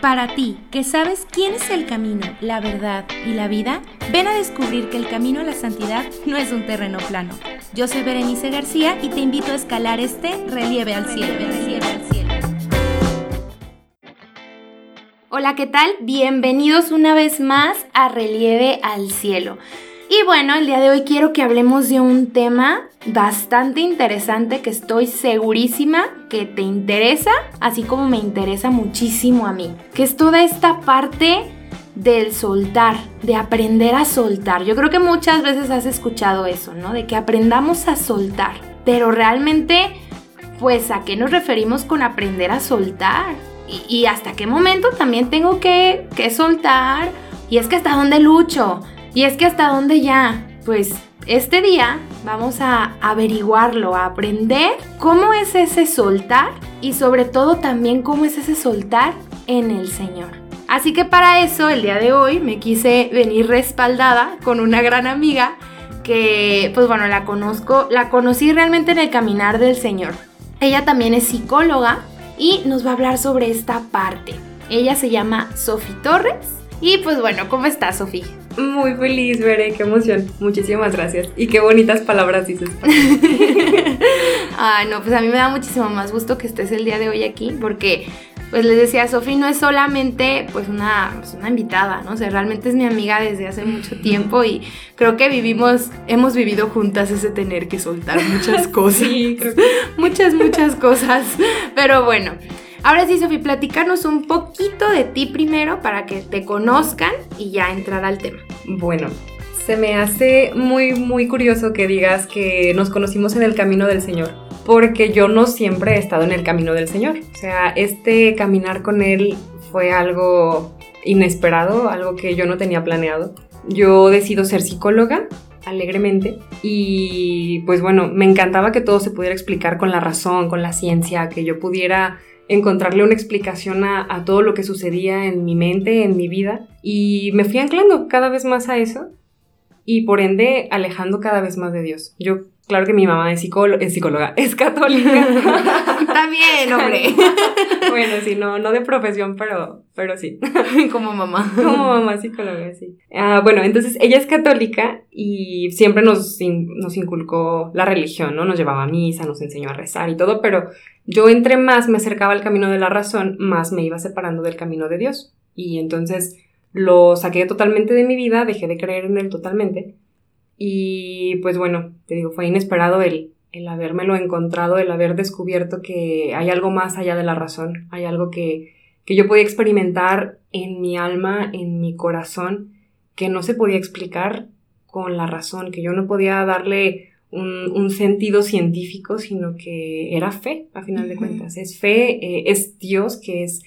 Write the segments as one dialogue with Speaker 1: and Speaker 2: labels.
Speaker 1: Para ti, que sabes quién es el camino, la verdad y la vida, ven a descubrir que el camino a la santidad no es un terreno plano. Yo soy Berenice García y te invito a escalar este relieve al cielo. Hola, ¿qué tal? Bienvenidos una vez más a Relieve al Cielo. Y bueno, el día de hoy quiero que hablemos de un tema bastante interesante que estoy segurísima que te interesa, así como me interesa muchísimo a mí, que es toda esta parte del soltar, de aprender a soltar. Yo creo que muchas veces has escuchado eso, ¿no? De que aprendamos a soltar, pero realmente, pues, ¿a qué nos referimos con aprender a soltar? Y, hasta qué momento también tengo que, que soltar. Y es que hasta dónde lucho y es que hasta dónde ya, pues este día vamos a averiguarlo, a aprender cómo es ese soltar y sobre todo también cómo es ese soltar en el Señor. Así que para eso el día de hoy me quise venir respaldada con una gran amiga que pues bueno, la conozco, la conocí realmente en el caminar del Señor. Ella también es psicóloga y nos va a hablar sobre esta parte. Ella se llama Sofi Torres y pues bueno, ¿cómo estás Sofi?
Speaker 2: Muy feliz, Veré, qué emoción. Muchísimas gracias. Y qué bonitas palabras dices.
Speaker 1: Ay, no, pues a mí me da muchísimo más gusto que estés el día de hoy aquí, porque, pues les decía, Sofi no es solamente pues una, pues, una invitada, ¿no? O sea, realmente es mi amiga desde hace mucho tiempo y creo que vivimos, hemos vivido juntas ese tener que soltar muchas cosas. Sí, creo que... muchas, muchas cosas. Pero bueno. Ahora sí, Sofi, platicarnos un poquito de ti primero para que te conozcan y ya entrar al tema.
Speaker 2: Bueno, se me hace muy, muy curioso que digas que nos conocimos en el camino del Señor, porque yo no siempre he estado en el camino del Señor. O sea, este caminar con Él fue algo inesperado, algo que yo no tenía planeado. Yo decido ser psicóloga alegremente y pues bueno, me encantaba que todo se pudiera explicar con la razón, con la ciencia, que yo pudiera encontrarle una explicación a, todo lo que sucedía en mi mente, en mi vida, y me fui anclando cada vez más a eso y por ende alejando cada vez más de Dios. Yo Claro que mi mamá es, es psicóloga, es católica.
Speaker 1: Bien, hombre.
Speaker 2: bueno, sí, no, no de profesión, pero, pero sí.
Speaker 1: Como mamá.
Speaker 2: Como mamá psicóloga, sí. Ah, bueno, entonces ella es católica y siempre nos, nos inculcó la religión, ¿no? Nos llevaba a misa, nos enseñó a rezar y todo, pero yo entre más me acercaba al camino de la razón, más me iba separando del camino de Dios. Y entonces lo saqué totalmente de mi vida, dejé de creer en él totalmente y pues bueno, te digo, fue inesperado el, el habérmelo encontrado, el haber descubierto que hay algo más allá de la razón, hay algo que, que yo podía experimentar en mi alma, en mi corazón, que no se podía explicar con la razón, que yo no podía darle un, un sentido científico, sino que era fe, a final de cuentas. Es fe, eh, es Dios que es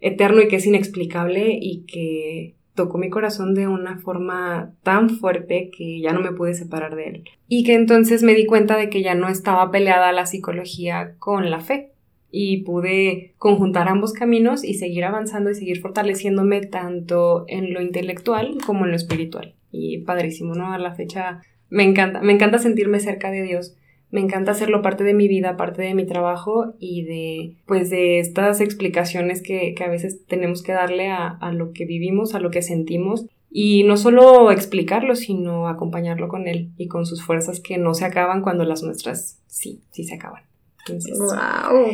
Speaker 2: eterno y que es inexplicable y que tocó mi corazón de una forma tan fuerte que ya no me pude separar de él. Y que entonces me di cuenta de que ya no estaba peleada la psicología con la fe. Y pude conjuntar ambos caminos y seguir avanzando y seguir fortaleciéndome tanto en lo intelectual como en lo espiritual. Y padrísimo, ¿no? A la fecha me encanta, me encanta sentirme cerca de Dios me encanta hacerlo parte de mi vida, parte de mi trabajo y de, pues, de estas explicaciones que, que a veces tenemos que darle a, a, lo que vivimos, a lo que sentimos. Y no solo explicarlo, sino acompañarlo con él y con sus fuerzas que no se acaban cuando las nuestras sí, sí se acaban.
Speaker 1: ¡Wow!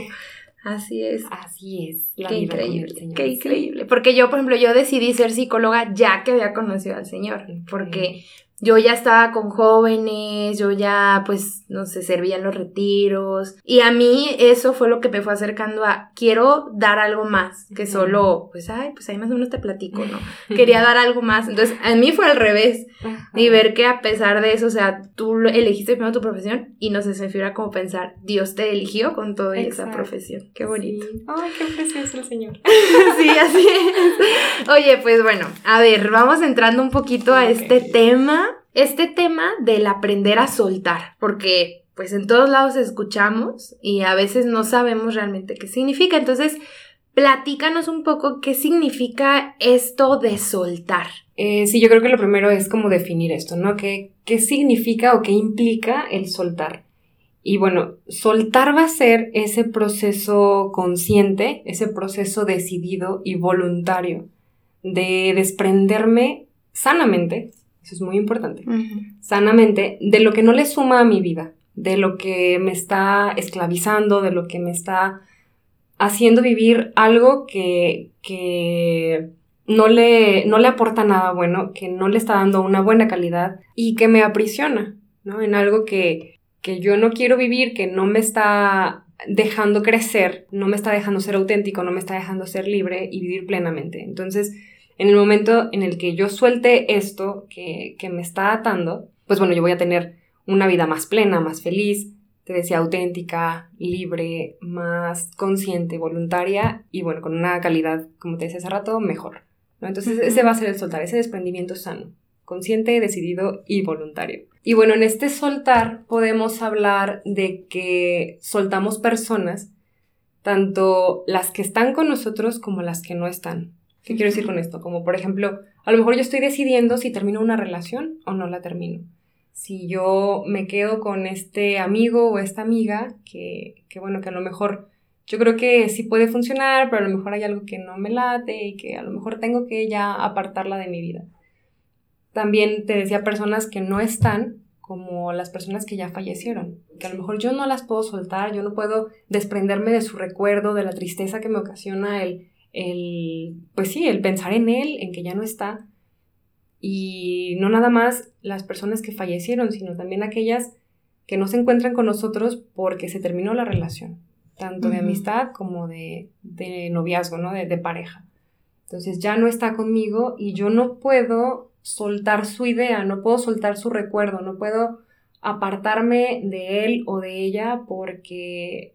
Speaker 1: Así es.
Speaker 2: Así es.
Speaker 1: qué increíble. Qué increíble. Porque yo, por ejemplo, yo decidí ser psicóloga ya que había conocido al Señor. Porque yo ya estaba con jóvenes, yo ya pues no sé, servía en los retiros. Y a mí eso fue lo que me fue acercando a quiero dar algo más que solo pues ay, pues ahí más o menos te platico, ¿no? Quería dar algo más, entonces a mí fue al revés. Y ver que a pesar de eso, o sea, tú elegiste primero tu profesión y no sé, se figura como pensar, Dios te eligió con toda esa profesión, qué bonito.
Speaker 2: Ay, qué precioso el Señor.
Speaker 1: sí, así es. Oye, pues bueno, a ver, vamos entrando un poquito a este tema este tema del aprender a soltar, porque pues en todos lados escuchamos y a veces no sabemos realmente qué significa. Entonces, platícanos un poco qué significa esto de soltar.
Speaker 2: Eh, sí, yo creo que lo primero es como definir esto, ¿no? ¿Qué, ¿Qué significa o qué implica el soltar? Y bueno, soltar va a ser ese proceso consciente, ese proceso decidido y voluntario de desprenderme sanamente, eso es muy importante, sanamente de lo que no le suma a mi vida, de lo que me está esclavizando, de lo que me está haciendo vivir algo que, que no, le, no le aporta nada bueno, que no le está dando una buena calidad y que me aprisiona, ¿no? En algo que, que yo no quiero vivir, que no me está dejando crecer, no me está dejando ser auténtico, no me está dejando ser libre y vivir plenamente. Entonces, en el momento en el que yo suelte esto que, que me está atando, pues bueno, yo voy a tener una vida más plena, más feliz, te decía, auténtica, libre, más consciente, voluntaria y bueno, con una calidad, como te decía hace rato, mejor. ¿no? Entonces, ese va a ser el soltar, ese desprendimiento sano, consciente, decidido y voluntario. Y bueno, en este soltar podemos hablar de que soltamos personas, tanto las que están con nosotros como las que no están. ¿Qué quiero decir con esto? Como por ejemplo, a lo mejor yo estoy decidiendo si termino una relación o no la termino. Si yo me quedo con este amigo o esta amiga, que, que bueno, que a lo mejor yo creo que sí puede funcionar, pero a lo mejor hay algo que no me late y que a lo mejor tengo que ya apartarla de mi vida. También te decía personas que no están, como las personas que ya fallecieron, que a lo mejor yo no las puedo soltar, yo no puedo desprenderme de su recuerdo, de la tristeza que me ocasiona el, el pues sí, el pensar en él, en que ya no está. Y no nada más las personas que fallecieron, sino también aquellas que no se encuentran con nosotros porque se terminó la relación, tanto de amistad como de, de noviazgo, ¿no? De, de pareja. Entonces ya no está conmigo y yo no puedo soltar su idea, no puedo soltar su recuerdo, no puedo apartarme de él o de ella porque,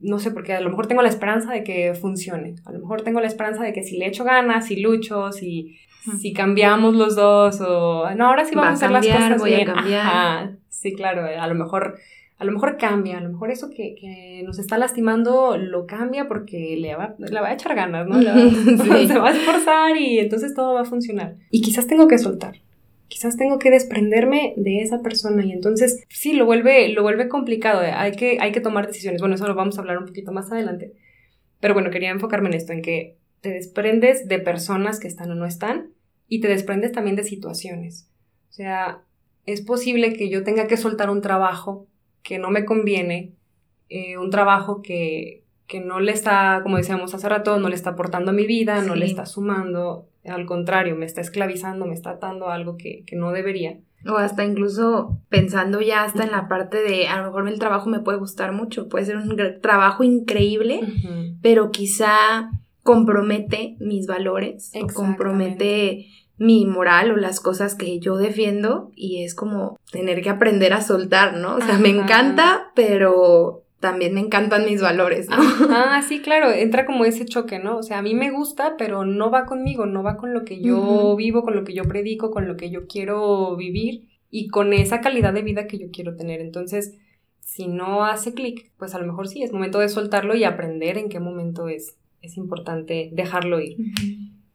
Speaker 2: no sé, porque a lo mejor tengo la esperanza de que funcione, a lo mejor tengo la esperanza de que si le echo ganas, si lucho, si, si cambiamos los dos o, no, ahora sí vamos a, hacer las cosas
Speaker 1: voy bien. A cambiar.
Speaker 2: sí, claro, a lo mejor a lo mejor cambia, a lo mejor eso que, que nos está lastimando lo cambia porque le va, le va a echar ganas, ¿no? Se va a esforzar y entonces todo va a funcionar. Y quizás tengo que soltar, quizás tengo que desprenderme de esa persona y entonces sí, lo vuelve, lo vuelve complicado, ¿eh? hay, que, hay que tomar decisiones. Bueno, eso lo vamos a hablar un poquito más adelante. Pero bueno, quería enfocarme en esto, en que te desprendes de personas que están o no están y te desprendes también de situaciones. O sea, es posible que yo tenga que soltar un trabajo que no me conviene, eh, un trabajo que, que, no le está, como decíamos hace rato, no le está aportando a mi vida, no le está sumando, al contrario, me está esclavizando, me está atando a algo que, que, no debería.
Speaker 1: O hasta incluso pensando ya hasta en la parte de, a lo mejor el trabajo me puede gustar mucho, puede ser un trabajo increíble, pero quizá compromete mis valores, o compromete mi moral o las cosas que yo defiendo y es como tener que aprender a soltar, ¿no? O sea, me encanta, pero también me encantan mis valores, ¿no?
Speaker 2: Ah, sí, claro, entra como ese choque, ¿no? O sea, a mí me gusta, pero no va conmigo, no va con lo que yo vivo, con lo que yo predico, con lo que yo quiero vivir y con esa calidad de vida que yo quiero tener. Entonces, si no hace clic, pues a lo mejor sí, es momento de soltarlo y aprender en qué momento es, es importante dejarlo ir.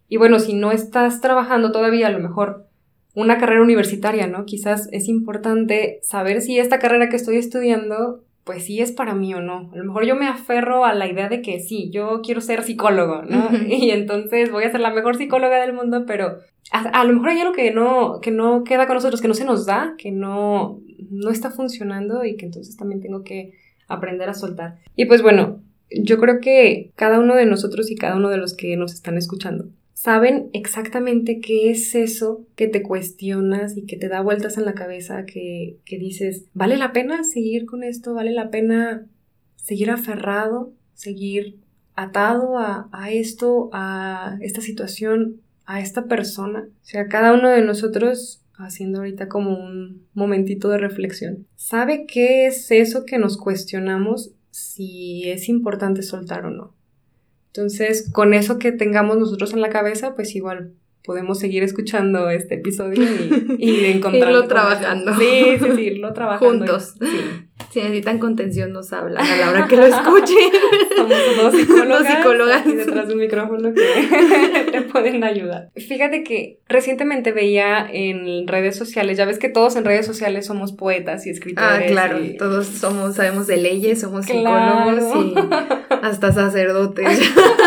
Speaker 2: Y bueno, si no estás trabajando todavía, a lo mejor una carrera universitaria, ¿no? Quizás es importante saber si esta carrera que estoy estudiando, pues sí es para mí o no. A lo mejor yo me aferro a la idea de que sí, yo quiero ser psicólogo, ¿no? Y entonces voy a ser la mejor psicóloga del mundo, pero a, lo mejor hay algo que no, que no queda con nosotros, que no se nos da, que no, no está funcionando y que entonces también tengo que aprender a soltar. Y pues bueno, yo creo que cada uno de nosotros y cada uno de los que nos están escuchando saben exactamente qué es eso que te cuestionas y que te da vueltas en la cabeza, que, dices, ¿vale la pena seguir con esto? ¿Vale la pena seguir aferrado, seguir atado a, a esto, a esta situación, a esta persona? O sea, cada uno de nosotros haciendo ahorita como un momentito de reflexión. ¿Sabe qué es eso que nos cuestionamos si es importante soltar o no? Entonces, con eso que tengamos nosotros en la cabeza, pues igual podemos seguir escuchando este episodio y, y encontrarlo.
Speaker 1: irlo trabajando.
Speaker 2: Sí, sí, sí, irlo trabajando.
Speaker 1: Juntos.
Speaker 2: sí.
Speaker 1: Si necesitan contención, nos hablan a la hora que lo escuchen.
Speaker 2: Somos dos psicólogas,
Speaker 1: Dos psicólogas.
Speaker 2: aquí detrás de un micrófono que te pueden ayudar. Fíjate que recientemente veía en redes sociales, ya ves que todos en redes sociales somos poetas y escritores.
Speaker 1: Ah, claro,
Speaker 2: y-
Speaker 1: todos somos, sabemos de leyes, somos
Speaker 2: Claro.
Speaker 1: psicólogos y hasta sacerdotes.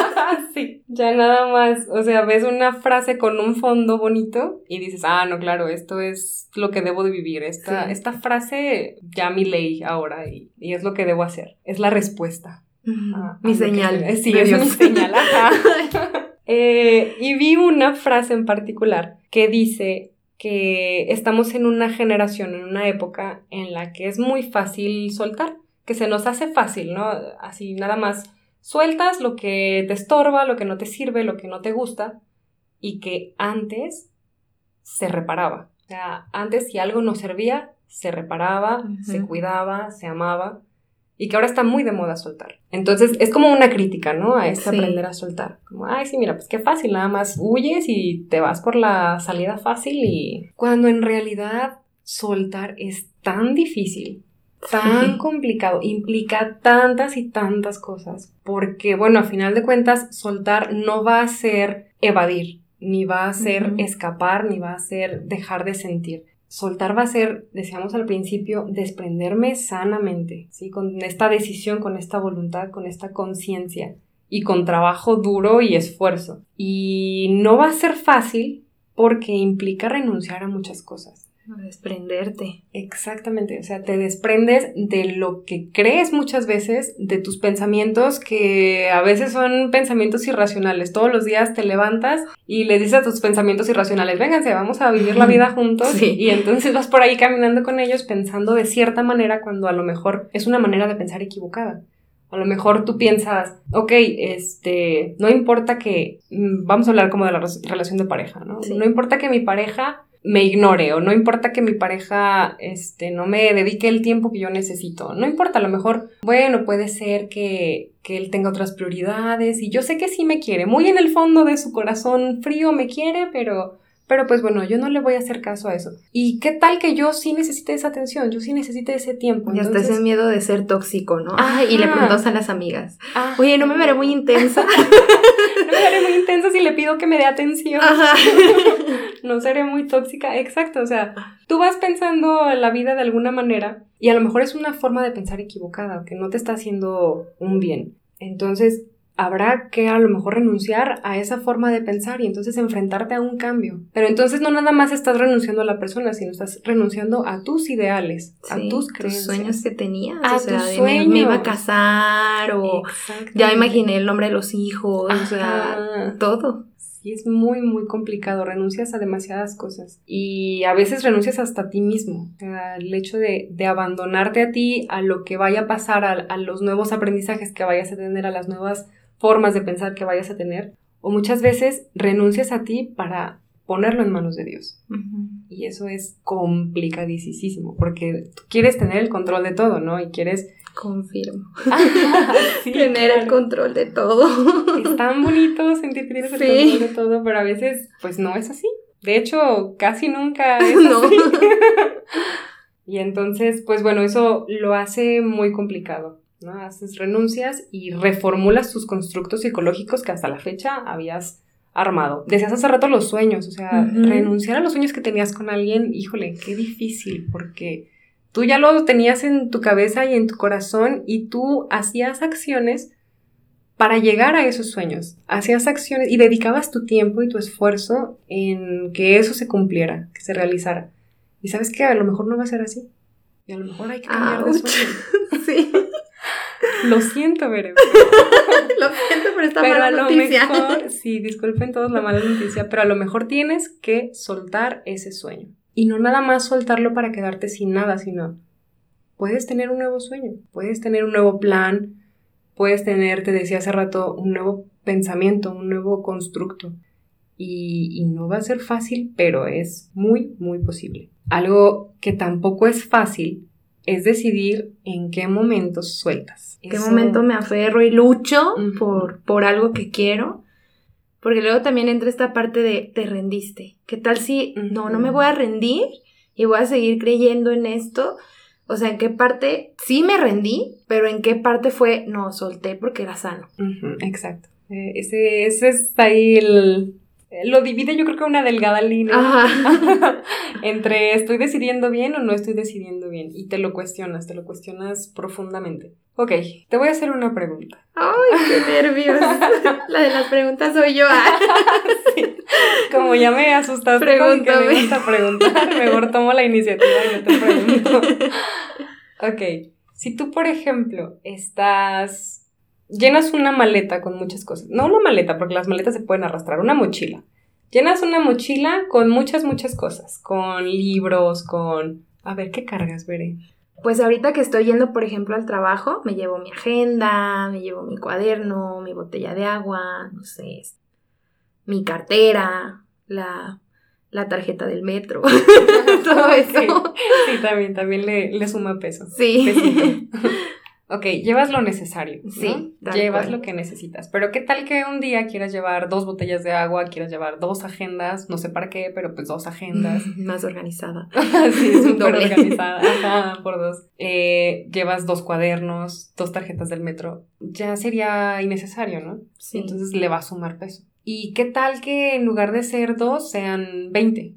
Speaker 2: sí, ya nada más, o sea, ves una frase con un fondo bonito y dices, ah, no, claro, esto es lo que debo de vivir, esta,
Speaker 1: Sí.
Speaker 2: esta frase ya mi ley ahora y, y es lo que debo hacer, es la respuesta. a- a
Speaker 1: Mi
Speaker 2: que
Speaker 1: señal.
Speaker 2: estoy- Sí, es mi señal, ajá. Eh, y vi una frase en particular que dice que estamos en una generación, en una época en la que es muy fácil soltar, que se nos hace fácil, ¿no? Así nada más sueltas lo que te estorba, lo que no te sirve, lo que no te gusta, y que antes se reparaba. O sea, antes si algo no servía, se reparaba, se cuidaba, se amaba, y que ahora está muy de moda soltar. Entonces es como una crítica, ¿no? A este
Speaker 1: Sí.
Speaker 2: aprender a soltar. Como, ay, sí, mira, pues qué fácil, nada más huyes y te vas por la salida fácil y... Cuando en realidad soltar es tan difícil, tan complicado, implica tantas y tantas cosas, porque bueno, a final de cuentas, soltar no va a ser evadir, ni va a ser escapar, ni va a ser dejar de sentir. Soltar va a ser, decíamos al principio, desprenderme sanamente, ¿sí? Con esta decisión, con esta voluntad, con esta conciencia y con trabajo duro y esfuerzo. Y no va a ser fácil porque implica renunciar a muchas cosas.
Speaker 1: Desprenderte.
Speaker 2: Exactamente, o sea, te desprendes de lo que crees muchas veces, de tus pensamientos que a veces son pensamientos irracionales. Todos los días te levantas y le dices a tus pensamientos irracionales, vénganse, vamos a vivir la vida juntos.
Speaker 1: Sí.
Speaker 2: Y entonces vas por ahí caminando con ellos pensando de cierta manera cuando a lo mejor es una manera de pensar equivocada. A lo mejor tú piensas, ok, este, no importa que, mm, vamos a hablar como de la relación de pareja, ¿no?
Speaker 1: Sí.
Speaker 2: No importa que mi pareja me ignore o no importa que mi pareja, este, no me dedique el tiempo que yo necesito. No importa, a lo mejor, bueno, puede ser que, que él tenga otras prioridades y yo sé que sí me quiere, muy en el fondo de su corazón frío me quiere, pero... Pero pues bueno, yo no le voy a hacer caso a eso. ¿Y qué tal que yo sí necesite esa atención? Yo sí necesite ese tiempo.
Speaker 1: Y hasta ese miedo de ser tóxico, ¿no?
Speaker 2: Ajá.
Speaker 1: Y le preguntas a las amigas. Oye, ¿no me veré muy intensa?
Speaker 2: no me veré muy intensa si le pido que me dé atención.
Speaker 1: Ajá.
Speaker 2: no seré muy tóxica. Exacto, o sea, tú vas pensando la vida de alguna manera y a lo mejor es una forma de pensar equivocada, que no te está haciendo un bien. Entonces, habrá que a lo mejor renunciar a esa forma de pensar y entonces enfrentarte a un cambio. Pero entonces no nada más estás renunciando a la persona, sino estás renunciando a tus ideales, a tus creencias.
Speaker 1: sueños que tenías.
Speaker 2: A
Speaker 1: o sea,
Speaker 2: tus
Speaker 1: me, iba a casar o ya imaginé el nombre de los hijos, o sea, todo.
Speaker 2: Sí, es muy, muy complicado. Renuncias a demasiadas cosas. Y a veces renuncias hasta a ti mismo. O sea, el hecho de, de abandonarte a ti, a lo que vaya a pasar, a, a los nuevos aprendizajes que vayas a tener, a las nuevas formas de pensar que vayas a tener. O muchas veces renuncias a ti para ponerlo en manos de Dios. Y eso es complicadísimo, porque tú quieres tener el control de todo, ¿no? Y quieres...
Speaker 1: Confirmo.
Speaker 2: Sí,
Speaker 1: Tener el
Speaker 2: claro.
Speaker 1: control de todo.
Speaker 2: Es tan bonito sentir que tienes el
Speaker 1: Sí.
Speaker 2: control de todo, pero a veces, pues no es así. De hecho, casi nunca es
Speaker 1: No.
Speaker 2: así. y entonces, pues bueno, eso lo hace muy complicado, ¿no? Haces renuncias y reformulas tus constructos psicológicos que hasta la fecha habías armado. Decías hace rato los sueños, o sea,
Speaker 1: Ujú.
Speaker 2: renunciar a los sueños que tenías con alguien, híjole, qué difícil, porque tú ya lo tenías en tu cabeza y en tu corazón y tú hacías acciones para llegar a esos sueños. Hacías acciones y dedicabas tu tiempo y tu esfuerzo en que eso se cumpliera, que se realizara. Y sabes que a lo mejor no va a ser así. Y a lo mejor hay que cambiar de
Speaker 1: Ouch.
Speaker 2: sueño.
Speaker 1: sí.
Speaker 2: Lo siento, Veré.
Speaker 1: Lo siento por esta
Speaker 2: Pero
Speaker 1: mala
Speaker 2: a lo
Speaker 1: noticia.
Speaker 2: mejor, sí, disculpen todos la mala noticia, pero a lo mejor tienes que soltar ese sueño. Y no nada más soltarlo para quedarte sin nada, sino puedes tener un nuevo sueño, puedes tener un nuevo plan, puedes tener, te decía hace rato, un nuevo pensamiento, un nuevo constructo. Y, y no va a ser fácil, pero es muy, muy posible. Algo que tampoco es fácil es decidir en qué momentos sueltas.
Speaker 1: ¿En qué
Speaker 2: Eso-
Speaker 1: momento me aferro y lucho
Speaker 2: Ujú.
Speaker 1: por, por algo que quiero? Porque luego también entra esta parte de te rendiste. ¿Qué tal si no, no me voy a rendir y voy a seguir creyendo en esto O sea, en qué parte sí me rendí, pero en qué parte fue no, solté porque era sano.
Speaker 2: exacto. Eh, ese, ese es ahí el, lo divide yo creo que una delgada línea entre estoy decidiendo bien o no estoy decidiendo bien y te lo cuestionas, te lo cuestionas profundamente. Ok, te voy a hacer una pregunta.
Speaker 1: ¡Ay, qué nervios! La de las preguntas soy yo.
Speaker 2: Como ya me asustaste Pregúntame. con que me gusta preguntar, mejor tomo la iniciativa y yo te pregunto. ok, si tú, por ejemplo, estás llenas una maleta con muchas cosas. No una maleta, porque las maletas se pueden arrastrar, una mochila. Llenas una mochila con muchas, muchas cosas, con libros, con... A ver, ¿qué cargas, Veré?
Speaker 1: Pues ahorita que estoy yendo, por ejemplo, al trabajo, me llevo mi agenda, me llevo mi cuaderno, mi botella de agua, no sé, mi cartera, la, la tarjeta del metro, todo
Speaker 2: eso. Sí, también, también le, le suma peso. Sí. Ok, llevas lo necesario. Sí. Llevas lo que necesitas. Pero ¿qué tal que un día quieras llevar dos botellas de agua, quieras llevar dos agendas, no sé para qué, pero pues dos agendas.
Speaker 1: Más organizada.
Speaker 2: sí, súper organizada. Ajá, por dos. Eh, llevas dos cuadernos, dos tarjetas del metro. Ya sería innecesario, ¿no? Sí. Entonces le va a sumar peso. ¿Y qué tal que en lugar de ser dos sean 20?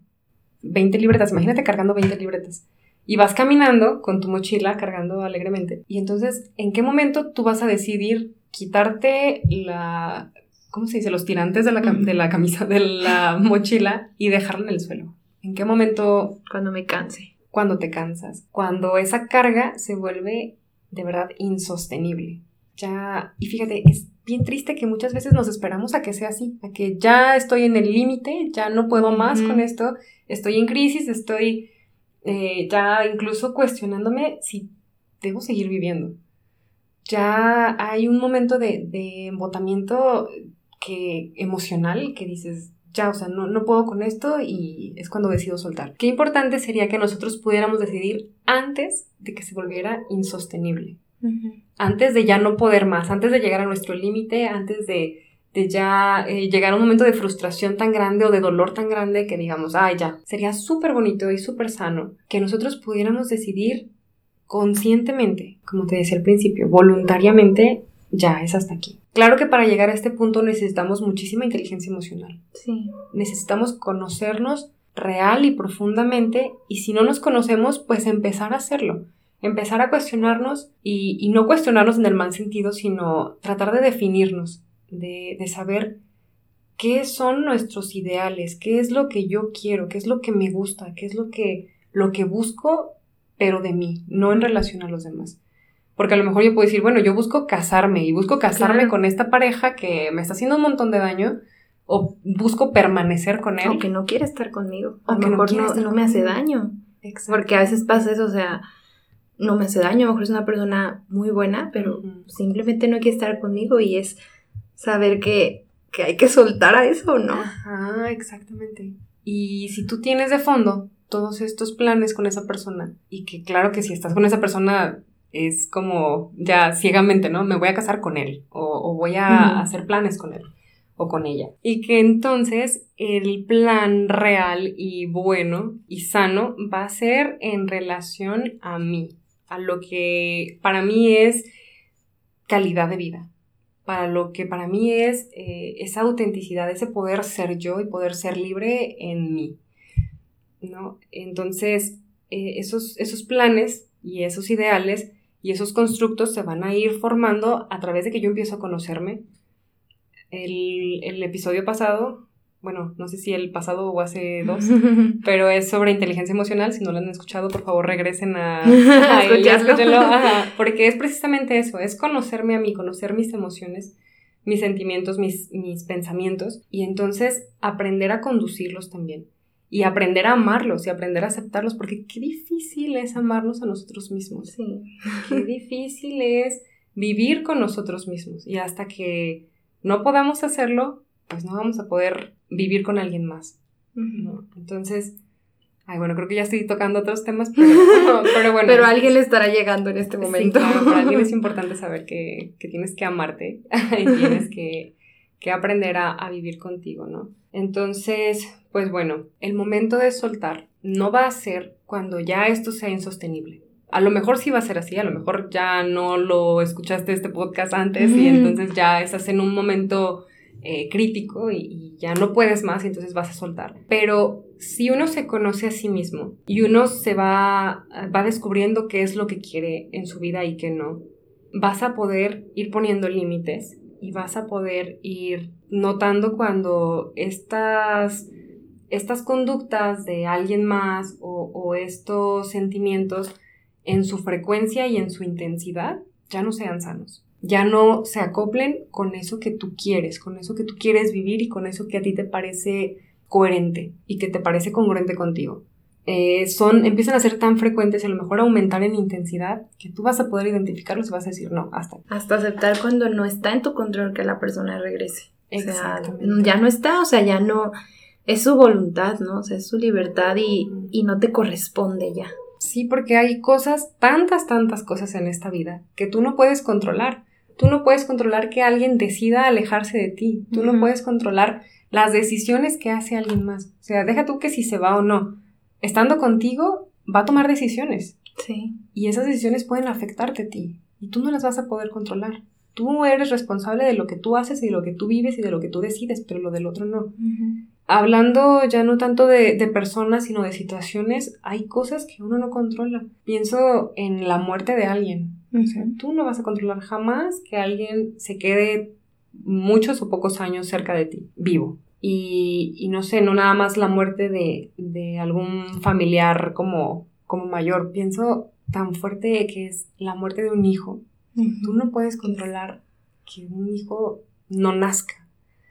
Speaker 2: 20 libretas. Imagínate cargando 20 libretas y vas caminando con tu mochila cargando alegremente. Y entonces, ¿en qué momento tú vas a decidir quitarte la, ¿cómo se dice? Los tirantes de la, de la camisa, de la mochila y dejarla en el suelo. ¿En qué momento?
Speaker 1: Cuando me canse.
Speaker 2: Cuando te cansas. Cuando esa carga se vuelve de verdad insostenible. Ya, y fíjate, es bien triste que muchas veces nos esperamos a que sea así, a que ya estoy en el límite, ya no puedo más con esto, estoy en crisis, estoy eh, ya incluso cuestionándome si debo seguir viviendo. Ya hay un momento de, embotamiento que, emocional que dices, ya, o sea, no, no puedo con esto y es cuando decido soltar. Qué importante sería que nosotros pudiéramos decidir antes de que se volviera insostenible. Antes de ya no poder más, antes de llegar a nuestro límite, antes de de ya eh, llegar a un momento de frustración tan grande o de dolor tan grande que digamos, ay, ya, sería súper bonito y súper sano que nosotros pudiéramos decidir conscientemente, como te decía al principio, voluntariamente, ya es hasta aquí. Claro que para llegar a este punto necesitamos muchísima inteligencia emocional. Sí. Necesitamos conocernos real y profundamente y si no nos conocemos, pues empezar a hacerlo. Empezar a cuestionarnos y, y no cuestionarnos en el mal sentido, sino tratar de definirnos de, saber qué son nuestros ideales, qué es lo que yo quiero, qué es lo que me gusta, qué es lo que, lo que busco, pero de mí, no en relación a los demás. Porque a lo mejor yo puedo decir, bueno, yo busco casarme y busco casarme con esta pareja que me está haciendo un montón de daño o busco permanecer con él.
Speaker 1: O que no quiere estar conmigo. A lo mejor no, no, me hace daño. Porque a veces pasa eso, o sea, no me hace daño, a lo mejor es una persona muy buena, pero simplemente no quiere estar conmigo y es saber que, hay que soltar a eso, ¿no?
Speaker 2: Ajá, exactamente. Y si tú tienes de fondo todos estos planes con esa persona, y que claro que si estás con esa persona es como ya ciegamente, ¿no? Me voy a casar con él, o, voy a hacer planes con él o con ella. Y que entonces el plan real y bueno y sano va a ser en relación a mí, a lo que para mí es calidad de vida para lo que para mí es eh, esa autenticidad, ese poder ser yo y poder ser libre en mí. ¿no? Entonces, eh, esos, esos planes y esos ideales y esos constructos se van a ir formando a través de que yo empiezo a conocerme. El, el episodio pasado bueno, no sé si el pasado o hace dos, pero es sobre inteligencia emocional. Si no lo han escuchado, por favor regresen a, a porque es precisamente eso, es conocerme a mí, conocer mis emociones, mis sentimientos, mis, mis pensamientos, y entonces aprender a conducirlos también. Y aprender a amarlos y aprender a aceptarlos, porque qué difícil es amarnos a nosotros mismos. Sí. Qué difícil es vivir con nosotros mismos. Y hasta que no podamos hacerlo, pues no vamos a poder vivir con alguien más. Entonces, ay, bueno, creo que ya estoy tocando otros temas, pero, pero bueno.
Speaker 1: pero alguien le estará llegando en este momento.
Speaker 2: Sí, para alguien es importante saber que, tienes que amarte y tienes que, aprender a, a vivir contigo, ¿no? Entonces, pues bueno, el momento de soltar no va a ser cuando ya esto sea insostenible. A lo mejor sí va a ser así, a lo mejor ya no lo escuchaste este podcast antes y entonces ya estás en un momento eh, crítico y, ya no puedes más y entonces vas a soltar. Pero si uno se conoce a sí mismo y uno se va, va descubriendo qué es lo que quiere en su vida y qué no, vas a poder ir poniendo límites y vas a poder ir notando cuando estas, estas conductas de alguien más o, o estos sentimientos en su frecuencia y en su intensidad ya no sean sanos. Ya no se acoplen con eso que tú quieres, con eso que tú quieres vivir y con eso que a ti te parece coherente y que te parece congruente contigo. Eh, son, empiezan a ser tan frecuentes a lo mejor aumentar en intensidad que tú vas a poder identificarlos y vas a decir no, hasta.
Speaker 1: Hasta aceptar cuando no está en tu control que la persona regrese. O sea, ya no está, o sea, ya no, es su voluntad, ¿no? O sea, es su libertad y, y no te corresponde ya.
Speaker 2: Sí, porque hay cosas, tantas, tantas cosas en esta vida que tú no puedes controlar. Tú no puedes controlar que alguien decida alejarse de ti. Tú no puedes controlar las decisiones que hace alguien más. O sea, deja tú que si se va o no. Estando contigo, va a tomar decisiones.
Speaker 1: Sí.
Speaker 2: Y esas decisiones pueden afectarte a ti. Y tú no las vas a poder controlar. Tú eres responsable de lo que tú haces y de lo que tú vives y de lo que tú decides, pero lo del otro no hablando ya no tanto de, personas, sino de situaciones, hay cosas que uno no controla. Pienso en la muerte de alguien. O sea, tú no vas a controlar jamás que alguien se quede muchos o pocos años cerca de ti, vivo. Y, no sé, no nada más la muerte de, algún familiar como, como mayor. Pienso tan fuerte que es la muerte de un hijo. Tú no puedes controlar que un hijo no nazca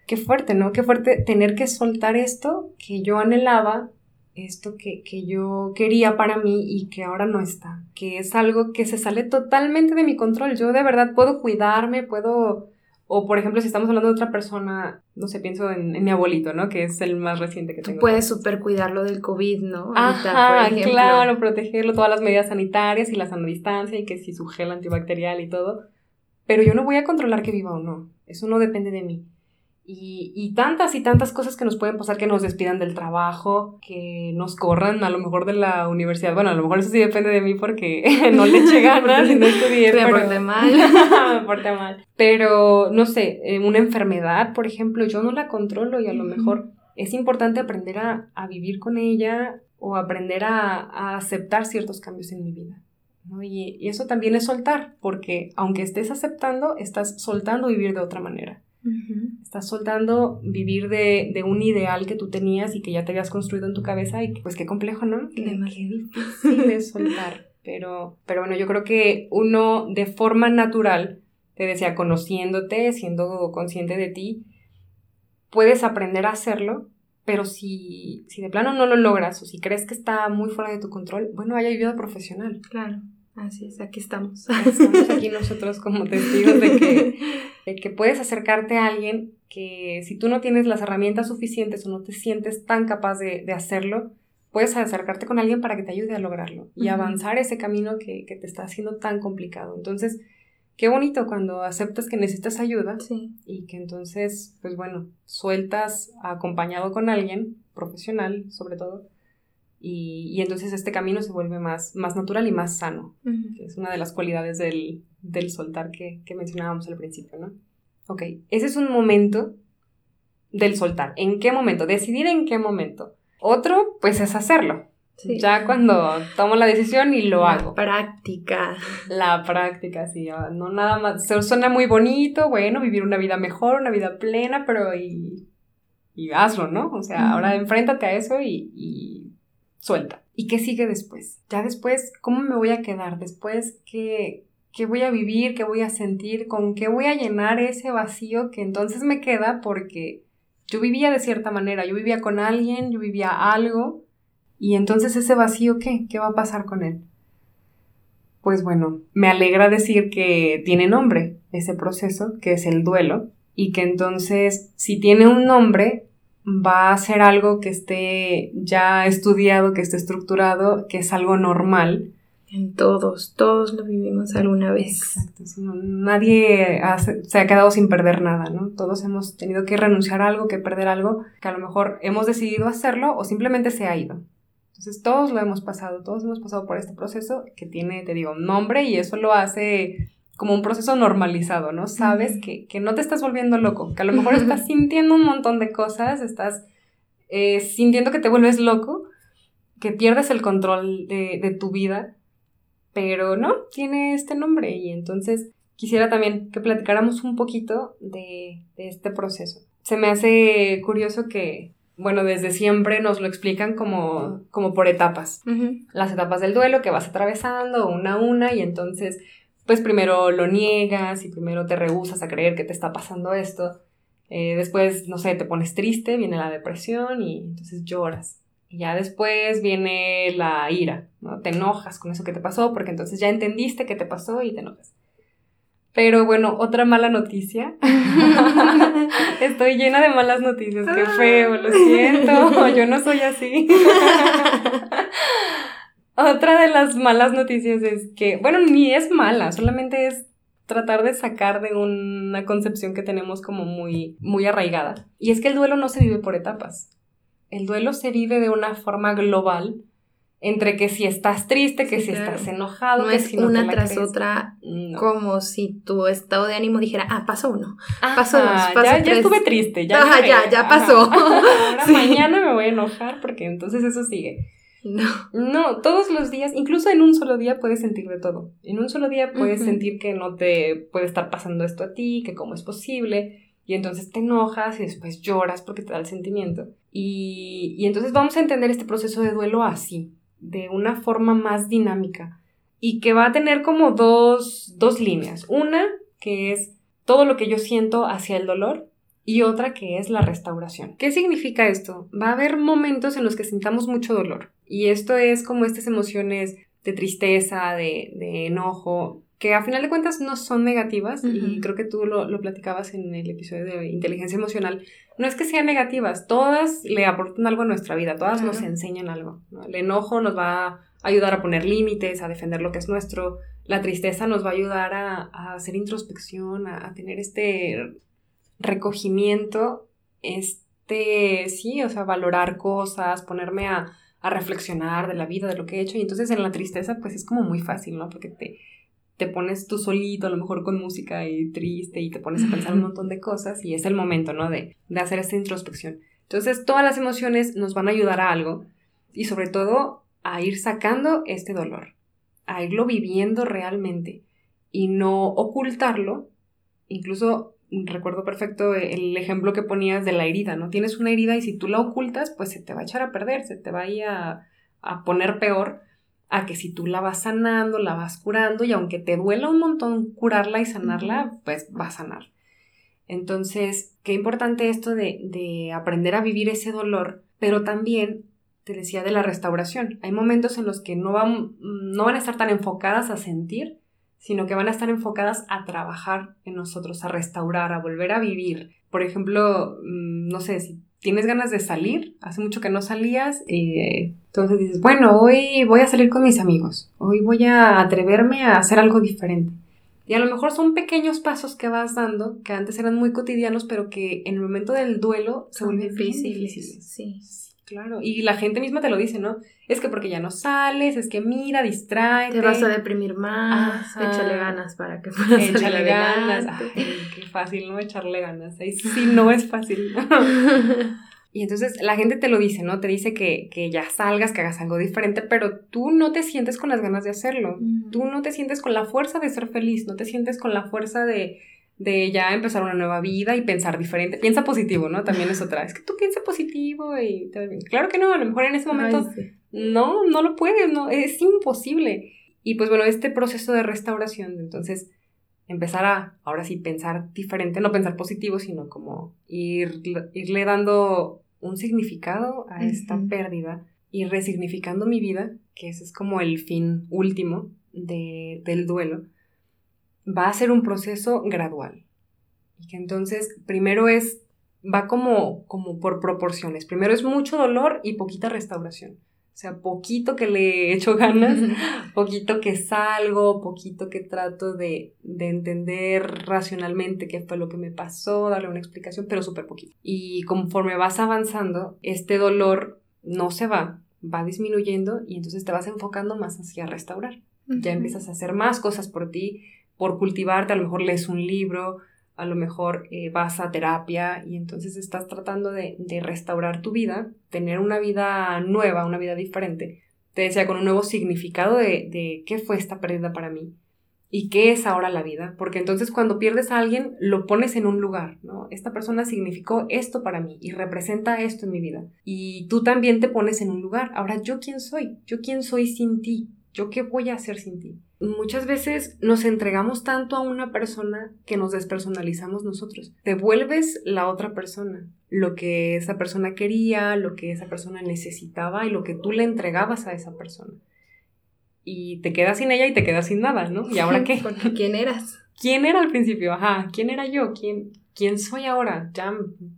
Speaker 2: qué fuerte, ¿no? Qué fuerte tener que soltar esto que yo anhelaba, esto que, que, yo quería para mí y que ahora no está, que es algo que se sale totalmente de mi control. Yo de verdad puedo cuidarme, puedo... O por ejemplo, si estamos hablando de otra persona, no sé, pienso en, mi abuelito, ¿no? Que es el más reciente que tengo.
Speaker 1: puedes súper cuidarlo del COVID, ¿no?
Speaker 2: Ajá, claro, protegerlo, todas las medidas sanitarias y la sana distancia y que si su gel antibacterial y todo. Pero yo no voy a controlar que viva o no. Eso no depende de mí. Y, tantas y tantas cosas que nos pueden pasar, que nos despidan del trabajo, que nos corran a lo mejor de la universidad. Bueno, a lo mejor eso sí depende de mí porque no le eché ganas y no estudié.
Speaker 1: Me porté mal.
Speaker 2: me porté mal. Pero, no sé, eh, una enfermedad, por ejemplo, yo no la controlo y a lo mejor es importante aprender a, vivir con ella o aprender a, aceptar ciertos cambios en mi vida. Y, y eso también es soltar, porque aunque estés aceptando, estás soltando vivir de otra manera. Estás soltando vivir de, de, un ideal que tú tenías y que ya te habías construido en tu cabeza y pues qué complejo, ¿no?
Speaker 1: Qué, difícil
Speaker 2: de soltar. Pero, pero bueno, yo creo que uno de forma natural, te decía, conociéndote, siendo consciente de ti, puedes aprender a hacerlo, pero si, si de plano no lo logras o si crees que está muy fuera de tu control, bueno, hay ayuda profesional.
Speaker 1: Claro. Así es, aquí estamos.
Speaker 2: Estamos aquí nosotros como testigos de que, de que puedes acercarte a alguien que si tú no tienes las herramientas suficientes o no te sientes tan capaz de, de hacerlo, puedes acercarte con alguien para que te ayude a lograrlo y avanzar ese camino que, que, te está haciendo tan complicado. Entonces, qué bonito cuando aceptas que necesitas ayuda y que entonces, pues bueno, sueltas acompañado con alguien, profesional sobre todo, y, entonces este camino se vuelve más, más natural y más sano, que es una de las cualidades del, del soltar que, que, mencionábamos al principio, ¿no? Ok, ese es un momento del soltar. ¿En qué momento? Decidir en qué momento. Otro, pues es hacerlo. Ya cuando tomo la decisión y lo hago.
Speaker 1: Práctica.
Speaker 2: La práctica, sí. No nada más. Suena muy bonito, bueno, vivir una vida mejor, una vida plena, pero y, y hazlo, ¿no? O sea, ahora enfréntate a eso y suelta. ¿Y qué sigue después? Ya después, ¿cómo me voy a quedar? Después, ¿qué, qué voy a vivir? ¿Qué voy a sentir? ¿Con qué voy a llenar ese vacío que entonces me queda? Porque yo vivía de cierta manera, yo vivía con alguien, yo vivía algo, y entonces ese vacío, ¿qué? ¿Qué va a pasar con él? Pues bueno, me alegra decir que tiene nombre ese proceso, que es el duelo, y que entonces si tiene un nombre, va a ser algo que esté ya estudiado, que esté estructurado, que es algo normal.
Speaker 1: En todos, todos lo vivimos alguna vez.
Speaker 2: Exacto, nadie se ha quedado sin perder nada, ¿no? Todos hemos tenido que renunciar a algo, que perder algo, que a lo mejor hemos decidido hacerlo o simplemente se ha ido. Entonces todos lo hemos pasado, todos hemos pasado por este proceso que tiene, te digo, un nombre y eso lo hace como un proceso normalizado, ¿no? Sabes que, que, no te estás volviendo loco, que a lo mejor estás sintiendo un montón de cosas, estás eh, sintiendo que te vuelves loco, que pierdes el control de, de tu vida, pero no, tiene este nombre y entonces quisiera también que platicáramos un poquito de, de este proceso. Se me hace curioso que, bueno, desde siempre nos lo explican como, como por etapas. Las etapas del duelo que vas atravesando una a una y entonces, pues primero lo niegas y primero te rehusas a creer que te está pasando esto. Eh, después, no sé, te pones triste, viene la depresión y entonces lloras. Y ya después viene la ira, ¿no? Te enojas con eso que te pasó porque entonces ya entendiste qué te pasó y te enojas. Pero bueno, otra mala noticia. Estoy llena de malas noticias, qué feo, lo siento, yo no soy así. otra de las malas noticias es que, bueno, ni es mala, solamente es tratar de sacar de una concepción que tenemos como muy, muy arraigada. Y es que el duelo no se vive por etapas. El duelo se vive de una forma global entre que si estás triste, que si estás enojado,
Speaker 1: no
Speaker 2: que
Speaker 1: es
Speaker 2: si no
Speaker 1: una tras otra, como si tu estado de ánimo dijera, ah, pasó uno, pasó dos,
Speaker 2: pasó ya, ya estuve triste, ya,
Speaker 1: ya, ya pasó.
Speaker 2: Ahora mañana me voy a enojar porque entonces eso sigue.
Speaker 1: No.
Speaker 2: No, todos los días, incluso en un solo día puedes sentir de todo. En un solo día puedes sentir que no te puede estar pasando esto a ti, que cómo es posible, y entonces te enojas y después lloras porque te da el sentimiento. Y, y entonces vamos a entender este proceso de duelo así de una forma más dinámica y que va a tener como dos, dos líneas. Una que es todo lo que yo siento hacia el dolor y otra que es la restauración. ¿Qué significa esto? Va a haber momentos en los que sintamos mucho dolor y esto es como estas emociones de tristeza, de, de enojo, que a final de cuentas no son negativas, y creo que tú lo, lo, platicabas en el episodio de inteligencia emocional, no es que sean negativas, todas le aportan algo a nuestra vida, todas nos enseñan algo. El enojo nos va a ayudar a poner límites, a defender lo que es nuestro, la tristeza nos va a ayudar a, a hacer introspección, a, a, tener este recogimiento, este, sí, o sea, valorar cosas, ponerme a, a reflexionar de la vida, de lo que he hecho, y entonces en la tristeza pues es como muy fácil, ¿no? Porque te te pones tú solito, a lo mejor con música y triste, y te pones a pensar un montón de cosas, y es el momento, ¿no? De, de hacer esta introspección. Entonces, todas las emociones nos van a ayudar a algo, y sobre todo a ir sacando este dolor, a irlo viviendo realmente, y no ocultarlo. Incluso recuerdo perfecto el ejemplo que ponías de la herida, ¿no? Tienes una herida y si tú la ocultas, pues se te va a echar a perder, se te va a ir a, a poner peor a que si tú la vas sanando, la vas curando y aunque te duela un montón curarla y sanarla, pues va a sanar. Entonces, qué importante esto de, de aprender a vivir ese dolor, pero también te decía de la restauración. Hay momentos en los que no van, no van a estar tan enfocadas a sentir, sino que van a estar enfocadas a trabajar en nosotros, a restaurar, a volver a vivir. Por ejemplo, mm, no sé, si tienes ganas de salir, hace mucho que no salías, y eh, entonces dices, bueno, hoy voy a salir con mis amigos, hoy voy a atreverme a hacer algo diferente. Y a lo mejor son pequeños pasos que vas dando, que antes eran muy cotidianos, pero que en el momento del duelo se vuelven difíciles.
Speaker 1: Sí.
Speaker 2: Claro, y la gente misma te lo dice, ¿no? Es que porque ya no sales, es que mira, distrae.
Speaker 1: Te vas a deprimir más, échale ganas para que puedas
Speaker 2: Échale ganas. Ay, qué fácil, ¿no? Echarle ganas. Ahí sí no es fácil. y entonces la gente te lo dice, ¿no? Te dice que, que, ya salgas, que hagas algo diferente, pero tú no te sientes con las ganas de hacerlo. Tú no te sientes con la fuerza de ser feliz, no te sientes con la fuerza de de ya empezar una nueva vida y pensar diferente. Piensa positivo, ¿no? También es otra. Es que tú piensa positivo y Claro que no, a lo mejor en ese momento no, no lo puedes, no, es imposible. Y pues bueno, este proceso de restauración, entonces empezar a, ahora sí, pensar diferente, no pensar positivo, sino como ir, irle dando un significado a esta pérdida y resignificando mi vida, que ese es como el fin último de, del duelo va a ser un proceso gradual. Y que entonces primero es, va como, como por proporciones. Primero es mucho dolor y poquita restauración. O sea, poquito que le echo ganas, poquito que salgo, poquito que trato de, de, entender racionalmente qué fue lo que me pasó, darle una explicación, pero súper poquito. Y conforme vas avanzando, este dolor no se va, va disminuyendo y entonces te vas enfocando más hacia restaurar. Ya empiezas a hacer más cosas por ti, por cultivarte, a lo mejor lees un libro, a lo mejor eh, vas a terapia y entonces estás tratando de, restaurar tu vida, tener una vida nueva, una vida diferente. Te decía, con un nuevo significado de, de qué fue esta pérdida para mí y qué es ahora la vida, porque entonces cuando pierdes a alguien lo pones en un lugar, ¿no? Esta persona significó esto para mí y representa esto en mi vida y tú también te pones en un lugar. Ahora, ¿yo quién soy? ¿Yo quién soy sin ti? ¿Yo qué voy a hacer sin ti? Muchas veces nos entregamos tanto a una persona que nos despersonalizamos nosotros. Te vuelves la otra persona, lo que esa persona quería, lo que esa persona necesitaba y lo que tú le entregabas a esa persona. Y te quedas sin ella y te quedas sin nada, ¿no? ¿Y ahora qué?
Speaker 1: ¿quién eras?
Speaker 2: ¿Quién era al principio? Ajá, ¿quién era yo? ¿Quién, ¿quién soy ahora? Ya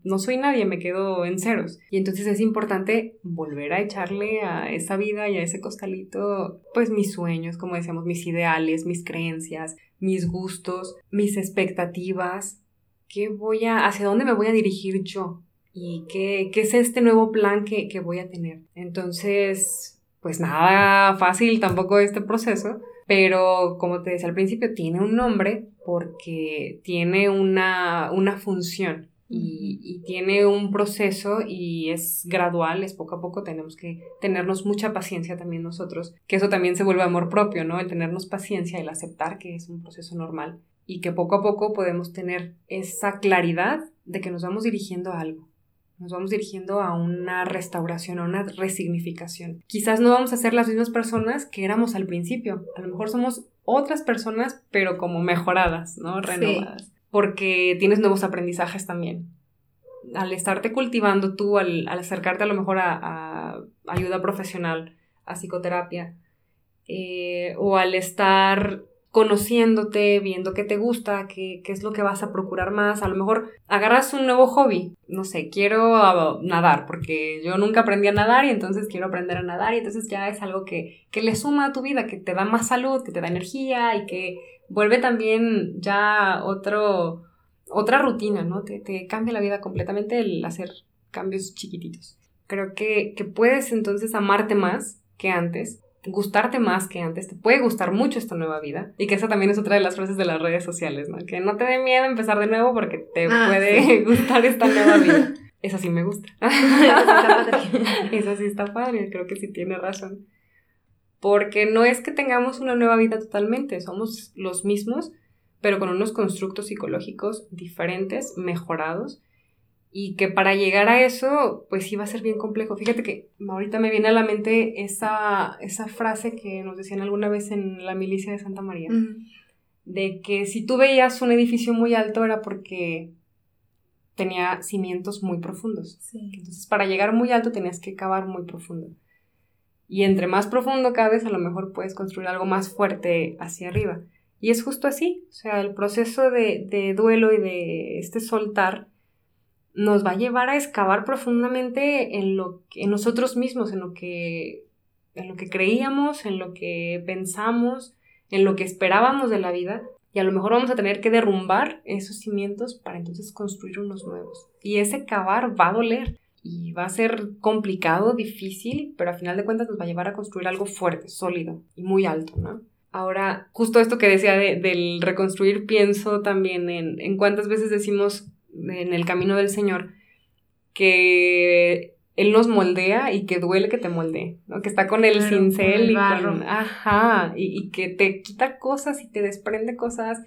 Speaker 2: no soy nadie, me quedo en ceros. Y entonces es importante volver a echarle a esa vida y a ese costalito, pues mis sueños, como decíamos, mis ideales, mis creencias, mis gustos, mis expectativas. ¿Qué voy a, hacia dónde me voy a dirigir yo? ¿Y qué, qué es este nuevo plan que, que voy a tener? Entonces, pues nada fácil tampoco este proceso, pero como te decía al principio, tiene un nombre porque tiene una, una función y, y, tiene un proceso y es gradual, es poco a poco, tenemos que tenernos mucha paciencia también nosotros, que eso también se vuelve amor propio, ¿no? El tenernos paciencia, el aceptar que es un proceso normal y que poco a poco podemos tener esa claridad de que nos vamos dirigiendo a algo nos vamos dirigiendo a una restauración, a una resignificación. Quizás no vamos a ser las mismas personas que éramos al principio. A lo mejor somos otras personas, pero como mejoradas, ¿no? Renovadas. Porque tienes nuevos aprendizajes también. Al estarte cultivando tú, al, acercarte a lo mejor a, ayuda profesional, a psicoterapia, eh, o al estar conociéndote, viendo qué te gusta, qué, qué, es lo que vas a procurar más. A lo mejor agarras un nuevo hobby. No sé, quiero ah, nadar porque yo nunca aprendí a nadar y entonces quiero aprender a nadar y entonces ya es algo que, que le suma a tu vida, que te da más salud, que te da energía y que vuelve también ya otro, otra rutina, ¿no? Te, te cambia la vida completamente el hacer cambios chiquititos. Creo que, que puedes entonces amarte más que antes gustarte más que antes, te puede gustar mucho esta nueva vida. Y que esa también es otra de las frases de las redes sociales, ¿no? Que no te dé miedo empezar de nuevo porque te ah, puede gustar esta nueva vida. Esa sí me gusta. Esa sí está padre, creo que sí tiene razón. Porque no es que tengamos una nueva vida totalmente, somos los mismos, pero con unos constructos psicológicos diferentes, mejorados, y que para llegar a eso, pues iba a ser bien complejo. Fíjate que ahorita me viene a la mente esa, esa frase que nos decían alguna vez en la milicia de Santa María, de que si tú veías un edificio muy alto era porque tenía cimientos muy profundos. Entonces, para llegar muy alto tenías que cavar muy profundo. Y entre más profundo cabes, a lo mejor puedes construir algo más fuerte hacia arriba. Y es justo así. O sea, el proceso de, de duelo y de este soltar nos va a llevar a excavar profundamente en lo en nosotros mismos, en lo que en lo que creíamos, en lo que pensamos, en lo que esperábamos de la vida y a lo mejor vamos a tener que derrumbar esos cimientos para entonces construir unos nuevos. Y ese cavar va a doler y va a ser complicado, difícil, pero al final de cuentas nos va a llevar a construir algo fuerte, sólido y muy alto, ¿no? Ahora, justo esto que decía del reconstruir, pienso también en, en cuántas veces decimos en el camino del Señor, que Él nos moldea y que duele que te moldee, ¿no? Que está con el cincel y con... Ajá, y, y, que te quita cosas y te desprende cosas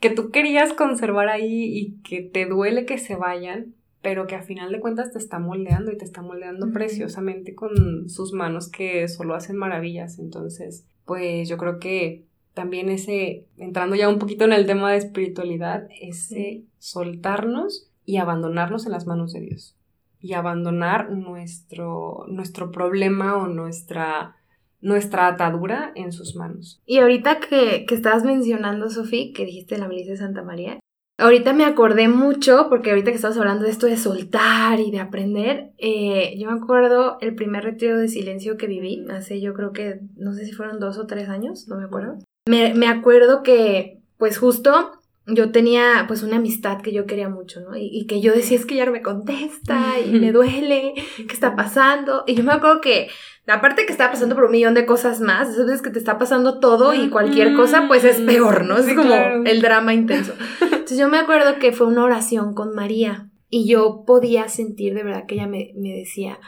Speaker 2: que tú querías conservar ahí y que te duele que se vayan, pero que a final de cuentas te está moldeando y te está moldeando preciosamente con sus manos que solo hacen maravillas. Entonces, pues yo creo que también ese, entrando ya un poquito en el tema de espiritualidad, ese soltarnos y abandonarnos en las manos de Dios. Y abandonar nuestro, nuestro problema o nuestra, nuestra atadura en sus manos.
Speaker 1: Y ahorita que, que estabas mencionando, Sofía, que dijiste la milicia de Santa María, ahorita me acordé mucho, porque ahorita que estabas hablando de esto de soltar y de aprender, eh, yo me acuerdo el primer retiro de silencio que viví, hace yo creo que, no sé si fueron dos o tres años, no me acuerdo. Me, me acuerdo que, pues justo yo tenía pues una amistad que yo quería mucho, ¿no? Y, que yo decía, es que ya no me contesta y me duele, ¿qué está pasando? Y yo me acuerdo que, aparte que estaba pasando por un millón de cosas más, esas veces que te está pasando todo y cualquier cosa, pues es peor, ¿no? Es como el drama intenso. Entonces yo me acuerdo que fue una oración con María y yo podía sentir de verdad que ella me, me decía,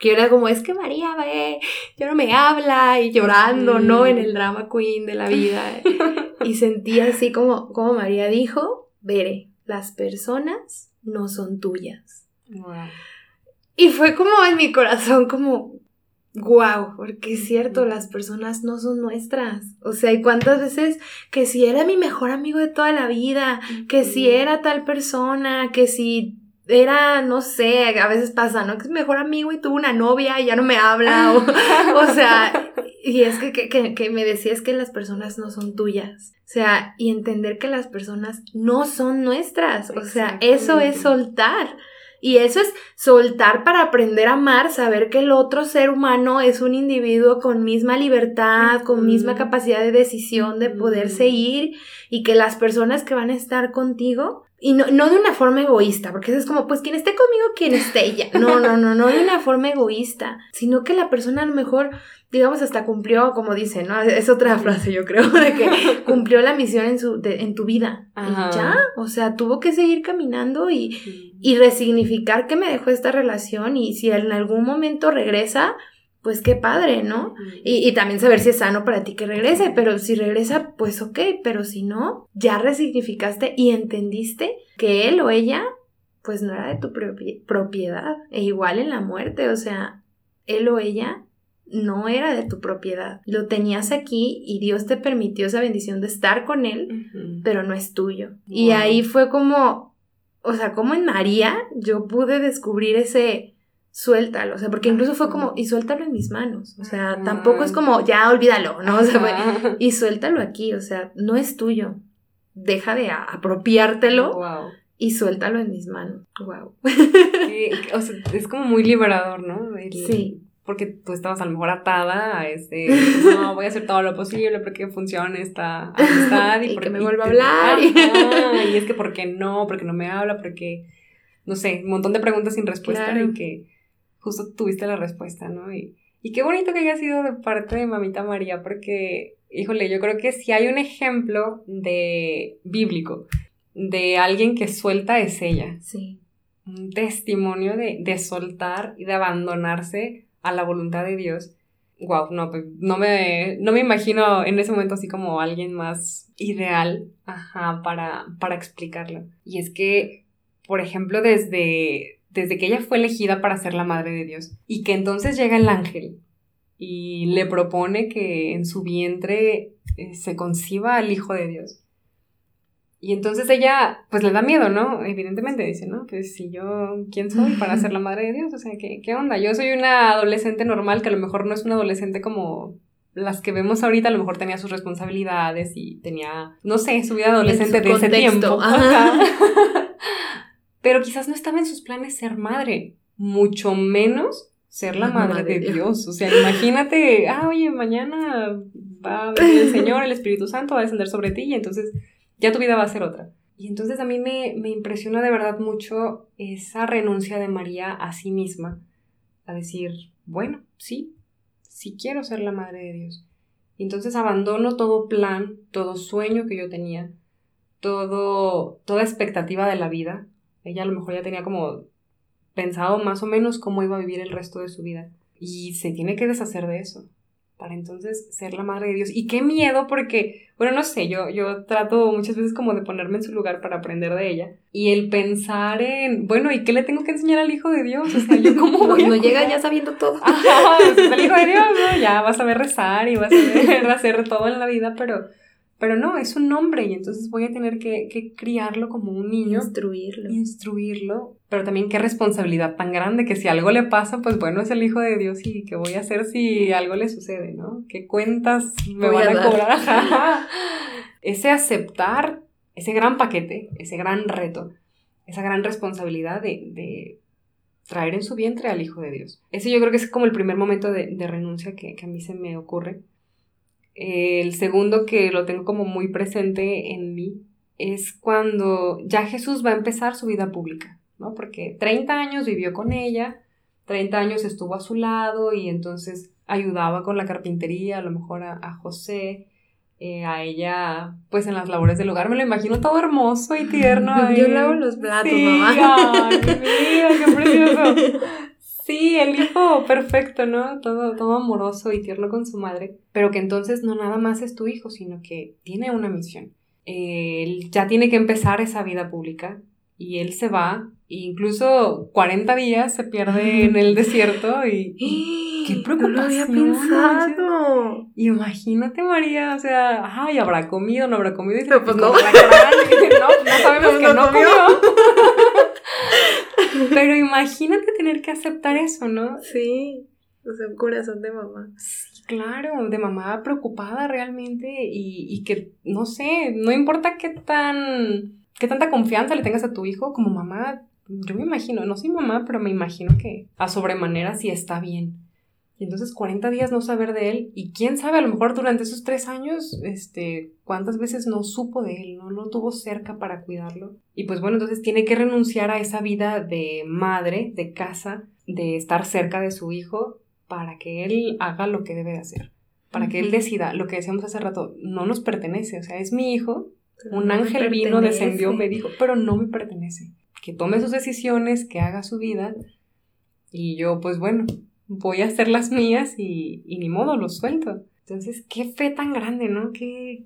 Speaker 1: porque yo era como, es que María, ve, ya no me habla y llorando, ¿no? En el drama queen de la vida. y sentía así como, como María dijo, Veré, las personas no son tuyas. Y fue como en mi corazón, como, wow, porque es cierto, las personas no son nuestras. O sea, y cuántas veces que si era mi mejor amigo de toda la vida, que si era tal persona, que si era, no sé, a veces pasa, ¿no? Que es mejor amigo y tuvo una novia y ya no me habla. O, sea, y es que, que, que, me decías que las personas no son tuyas. O sea, y entender que las personas no son nuestras. O sea, eso es soltar. Y eso es soltar para aprender a amar, saber que el otro ser humano es un individuo con misma libertad, con misma capacidad de decisión de poderse ir y que las personas que van a estar contigo y no, no de una forma egoísta, porque es como, pues quien esté conmigo, quien esté ella. No, no, no, no de una forma egoísta, sino que la persona a lo mejor, digamos, hasta cumplió, como dice, ¿no? Es otra frase, yo creo, de que cumplió la misión en, su, en tu vida. Y ya, o sea, tuvo que seguir caminando y, y resignificar que me dejó esta relación y si en algún momento regresa, pues qué padre, ¿no? Y, y, también saber si es sano para ti que regrese, pero si regresa, pues ok, pero si no, ya resignificaste y entendiste que él o ella, pues no era de tu propiedad, e igual en la muerte, o sea, él o ella no era de tu propiedad, lo tenías aquí y Dios te permitió esa bendición de estar con él, pero no es tuyo. Y ahí fue como, o sea, como en María yo pude descubrir ese suéltalo, o sea, porque incluso fue como, y suéltalo en mis manos, o sea, tampoco es como, ya olvídalo, ¿no? O sea, y suéltalo aquí, o sea, no es tuyo, deja de apropiártelo y suéltalo en mis manos, wow.
Speaker 2: o sea, es como muy liberador, ¿no? sí. Porque tú estabas a lo mejor atada a este, no, voy a hacer todo lo posible porque funcione esta amistad y, porque
Speaker 1: me vuelva a hablar.
Speaker 2: y es que, ¿por qué no? Porque no me habla, porque, no sé, un montón de preguntas sin respuesta y que justo tuviste la respuesta, ¿no? Y, y qué bonito que haya sido de parte de mamita María, porque, híjole, yo creo que si hay un ejemplo de bíblico de alguien que suelta es ella.
Speaker 1: Sí.
Speaker 2: Un testimonio de, de soltar y de abandonarse a la voluntad de Dios. Wow, no, pues no me, no me imagino en ese momento así como alguien más ideal, ajá, para, para explicarlo. Y es que, por ejemplo, desde, desde que ella fue elegida para ser la madre de Dios y que entonces llega el ángel y le propone que en su vientre eh, se conciba al Hijo de Dios. Y entonces ella, pues le da miedo, ¿no? Evidentemente dice, ¿no? Pues si yo, ¿quién soy para ser la madre de Dios? O sea, ¿qué, ¿qué onda? Yo soy una adolescente normal que a lo mejor no es una adolescente como las que vemos ahorita, a lo mejor tenía sus responsabilidades y tenía, no sé, su vida adolescente de ese tiempo. pero quizás no estaba en sus planes ser madre, mucho menos ser la madre, de Dios. O sea, imagínate, ah, oye, mañana va a venir el Señor, el Espíritu Santo va a descender sobre ti y entonces ya tu vida va a ser otra. Y entonces a mí me, me impresiona de verdad mucho esa renuncia de María a sí misma, a decir, bueno, sí, sí quiero ser la madre de Dios. Y entonces abandono todo plan, todo sueño que yo tenía, todo, toda expectativa de la vida, ella a lo mejor ya tenía como pensado más o menos cómo iba a vivir el resto de su vida. Y se tiene que deshacer de eso para entonces ser la madre de Dios. Y qué miedo porque, bueno, no sé, yo, yo trato muchas veces como de ponerme en su lugar para aprender de ella. Y el pensar en, bueno, ¿y qué le tengo que enseñar al Hijo de Dios? O sea, yo
Speaker 1: voy no, llega ya sabiendo todo.
Speaker 2: Ajá, el Hijo de Dios, ¿no? Ya vas a ver rezar y vas a ver hacer todo en la vida, pero pero no, es un hombre y entonces voy a tener que, que, criarlo como un niño.
Speaker 1: Instruirlo.
Speaker 2: Instruirlo. Pero también qué responsabilidad tan grande que si algo le pasa, pues bueno, es el hijo de Dios y qué voy a hacer si algo le sucede, ¿no? ¿Qué cuentas me van a, cobrar? ese aceptar ese gran paquete, ese gran reto, esa gran responsabilidad de, de traer en su vientre al Hijo de Dios. Ese yo creo que es como el primer momento de, de renuncia que, que, a mí se me ocurre el segundo que lo tengo como muy presente en mí es cuando ya Jesús va a empezar su vida pública, ¿no? Porque 30 años vivió con ella, 30 años estuvo a su lado y entonces ayudaba con la carpintería, a lo mejor a, José, eh, a ella, pues en las labores del hogar. Me lo imagino todo hermoso y tierno.
Speaker 1: Yo lavo los platos, mamá.
Speaker 2: Ay, qué precioso. Sí, el hijo perfecto, ¿no? Todo, todo amoroso y tierno con su madre. Pero que entonces no nada más es tu hijo, sino que tiene una misión. Él ya tiene que empezar esa vida pública y él se va, e incluso 40 días se pierde en el desierto y... ¡Qué preocupación! No había pensado. Imagínate, María, o sea, ay, ¿habrá comido? ¿No habrá comido?
Speaker 1: Pero pues no. no,
Speaker 2: no sabemos que no comió. Pero imagínate tener que aceptar eso, ¿no?
Speaker 1: Sí, o sea, un corazón de mamá.
Speaker 2: Sí, claro, de mamá preocupada realmente y, y que, no sé, no importa qué tan, qué tanta confianza le tengas a tu hijo como mamá, yo me imagino, no soy mamá, pero me imagino que a sobremanera sí está bien. Y entonces 40 días no saber de él y quién sabe, a lo mejor durante esos tres años, este, cuántas veces no supo de él, no lo tuvo cerca para cuidarlo. Y pues bueno, entonces tiene que renunciar a esa vida de madre, de casa, de estar cerca de su hijo para que él haga lo que debe de hacer. Para que él decida, lo que decíamos hace rato, no nos pertenece, o sea, es mi hijo, un ángel vino, descendió, me dijo, pero no me pertenece. Que tome sus decisiones, que haga su vida. Y yo, pues bueno, voy a hacer las mías y, ni modo, lo suelto. Entonces, qué fe tan grande, ¿no? Qué,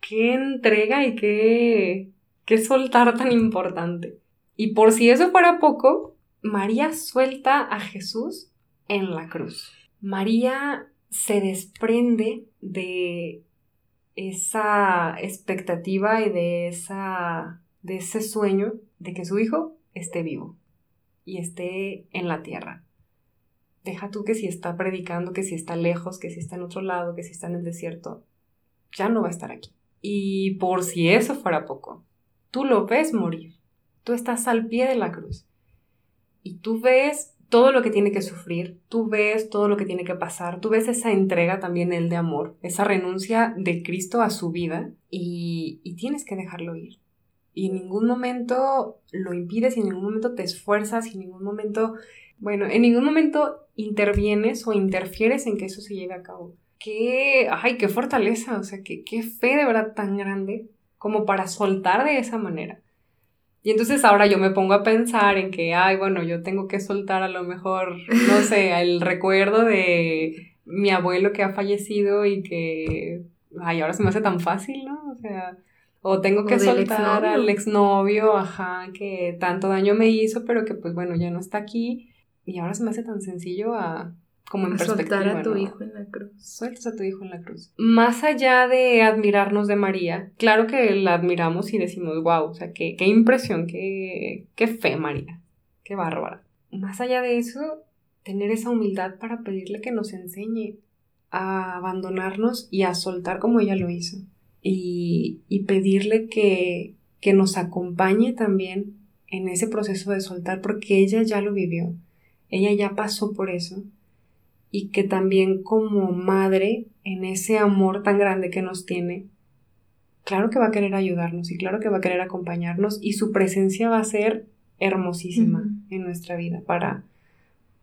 Speaker 2: qué entrega y qué, qué soltar tan importante. Y por si eso fuera poco, María suelta a Jesús en la cruz. María se desprende de esa expectativa y de, esa, de ese sueño de que su hijo esté vivo y esté en la tierra deja tú que si está predicando, que si está lejos, que si está en otro lado, que si está en el desierto, ya no va a estar aquí. Y por si eso fuera poco, tú lo ves morir, tú estás al pie de la cruz y tú ves todo lo que tiene que sufrir, tú ves todo lo que tiene que pasar, tú ves esa entrega también el de amor, esa renuncia de Cristo a su vida y, y tienes que dejarlo ir. Y en ningún momento lo impides, y en ningún momento te esfuerzas, y en ningún momento bueno, en ningún momento intervienes o interfieres en que eso se lleve a cabo. Qué, ay, qué fortaleza, o sea, qué, qué fe de verdad tan grande como para soltar de esa manera. Y entonces ahora yo me pongo a pensar en que, ay, bueno, yo tengo que soltar a lo mejor, no sé, el recuerdo de mi abuelo que ha fallecido y que, ay, ahora se me hace tan fácil, ¿no? O sea, o tengo que soltar al exnovio, ajá, que tanto daño me hizo, pero que pues bueno, ya no está aquí. Y ahora se me hace tan sencillo a como en perspectiva.
Speaker 1: Soltar a tu hijo en la cruz.
Speaker 2: Sueltas a tu hijo en la cruz. Más allá de admirarnos de María, claro que la admiramos y decimos, wow, o sea, qué, qué impresión, qué, qué fe María, qué bárbara. Más allá de eso, tener esa humildad para pedirle que nos enseñe a abandonarnos y a soltar como ella lo hizo. Y, y pedirle que, que nos acompañe también en ese proceso de soltar porque ella ya lo vivió ella ya pasó por eso y que también como madre, en ese amor tan grande que nos tiene, claro que va a querer ayudarnos y claro que va a querer acompañarnos y su presencia va a ser hermosísima en nuestra vida para,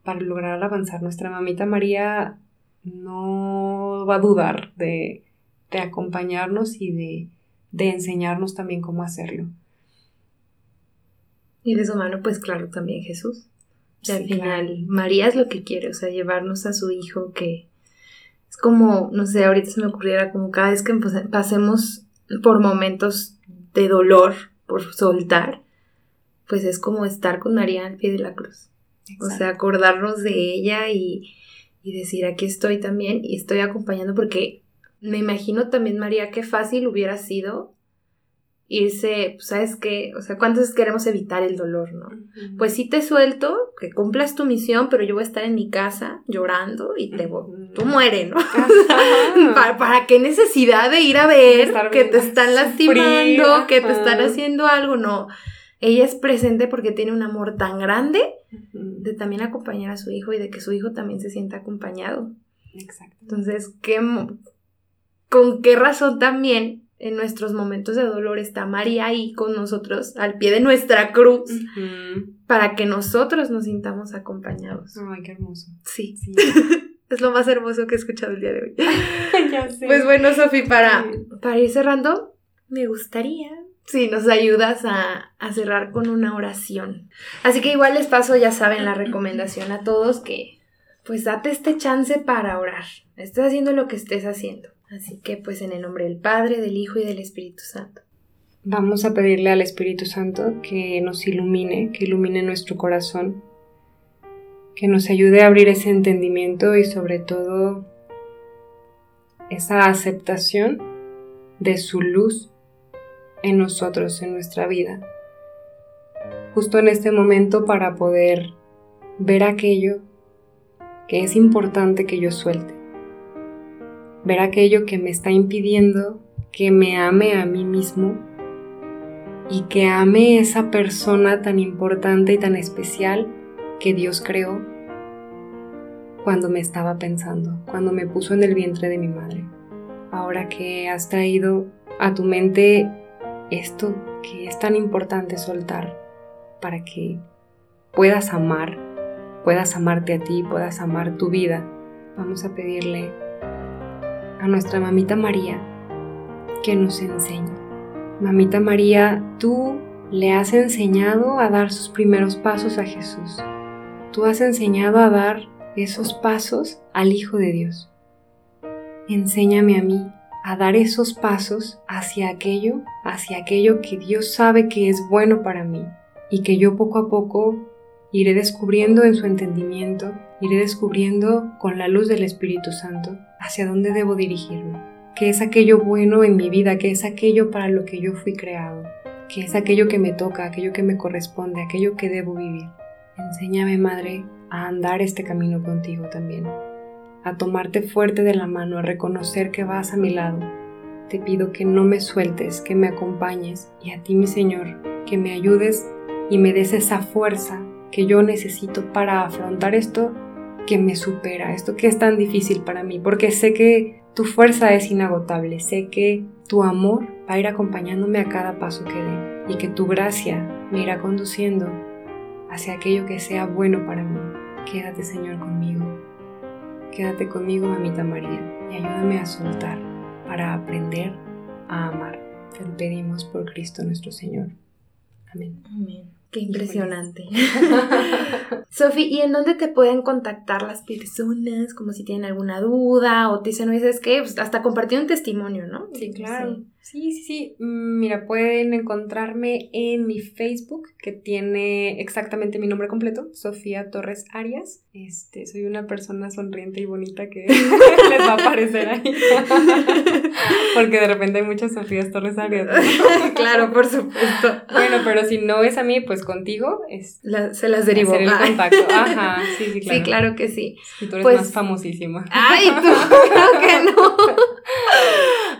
Speaker 2: para lograr avanzar. Nuestra mamita María no va a dudar de, de acompañarnos y de, de enseñarnos también cómo hacerlo.
Speaker 1: Y de su mano, pues claro, también Jesús al final, María es lo que quiere, o sea, llevarnos a su hijo que es como, no sé, ahorita se me ocurriera como cada vez que pasemos por momentos de dolor, por soltar, pues es como estar con María al pie de la cruz. O sea, acordarnos de ella y, y decir, aquí estoy también y estoy acompañando porque me imagino también, María, qué fácil hubiera sido irse, pues, ¿sabes qué? O sea, ¿cuántos queremos evitar el dolor, no? Pues sí te suelto, que cumplas tu misión, pero yo voy a estar en mi casa llorando y te voy, tú muere, ¿no? ¿Para, qué necesidad de ir a ver que te están lastimando, que te están haciendo algo? No. Ella es presente porque tiene un amor tan grande de también acompañar a su hijo y de que su hijo también se sienta acompañado.
Speaker 2: Exacto.
Speaker 1: Entonces, ¿qué, ¿con qué razón también en nuestros momentos de dolor está María ahí con nosotros, al pie de nuestra cruz, para que nosotros nos sintamos acompañados.
Speaker 2: Ay, qué hermoso.
Speaker 1: Sí. es lo más hermoso que he escuchado el día de hoy.
Speaker 2: ya sé.
Speaker 1: Pues bueno, Sofi, para, para ir cerrando, me gustaría si nos ayudas a, a, cerrar con una oración. Así que igual les paso, ya saben, la recomendación a todos que pues date este chance para orar. Estás haciendo lo que estés haciendo. Así que pues en el nombre del Padre, del Hijo y del Espíritu Santo.
Speaker 2: Vamos a pedirle al Espíritu Santo que nos ilumine, que ilumine nuestro corazón, que nos ayude a abrir ese entendimiento y sobre todo esa aceptación de su luz en nosotros, en nuestra vida. Justo en este momento para poder ver aquello que es importante que yo suelte. Ver aquello que me está impidiendo que me ame a mí mismo y que ame esa persona tan importante y tan especial que Dios creó cuando me estaba pensando, cuando me puso en el vientre de mi madre. Ahora que has traído a tu mente esto que es tan importante soltar para que puedas amar, puedas amarte a ti, puedas amar tu vida, vamos a pedirle a nuestra mamita María que nos enseñe. Mamita María, tú le has enseñado a dar sus primeros pasos a Jesús. Tú has enseñado a dar esos pasos al Hijo de Dios. Enséñame a mí a dar esos pasos hacia aquello, hacia aquello que Dios sabe que es bueno para mí y que yo poco a poco iré descubriendo en su entendimiento, iré descubriendo con la luz del Espíritu Santo hacia dónde debo dirigirme, qué es aquello bueno en mi vida, qué es aquello para lo que yo fui creado, qué es aquello que me toca, aquello que me corresponde, aquello que debo vivir. Enséñame, Madre, a andar este camino contigo también a tomarte fuerte de la mano, a reconocer que vas a mi lado. Te pido que no me sueltes, que me acompañes y a ti, mi Señor, que me ayudes y me des esa fuerza que yo necesito para afrontar esto que me supera, esto que es tan difícil para mí, porque sé que tu fuerza es inagotable, sé que tu amor va a ir acompañándome a cada paso que dé y que tu gracia me irá conduciendo hacia aquello que sea bueno para mí. Quédate, Señor, conmigo. Quédate conmigo, mamita María, y ayúdame a soltar para aprender a amar. Te lo pedimos por Cristo nuestro Señor. Amén.
Speaker 1: Amén. Qué impresionante. Sofi, ¿y en dónde te pueden contactar las personas? Como si tienen alguna duda o te dicen, no dices que pues, hasta compartir un testimonio, ¿no?
Speaker 2: Sí, claro. Sí. Sí, sí, mm, Mira, pueden encontrarme en mi Facebook, que tiene exactamente mi nombre completo, Sofía Torres Arias. Este, soy una persona sonriente y bonita que les va a aparecer ahí. Porque de repente hay muchas Sofías Torres Arias.
Speaker 1: claro, por supuesto.
Speaker 2: Bueno, pero si no es a mí, pues contigo es
Speaker 1: se las derivo.
Speaker 2: Hacer el contacto. Ajá, sí, sí, claro.
Speaker 1: Sí, claro que sí.
Speaker 2: Y tú eres pues, más famosísima.
Speaker 1: Ay, tú, creo que no.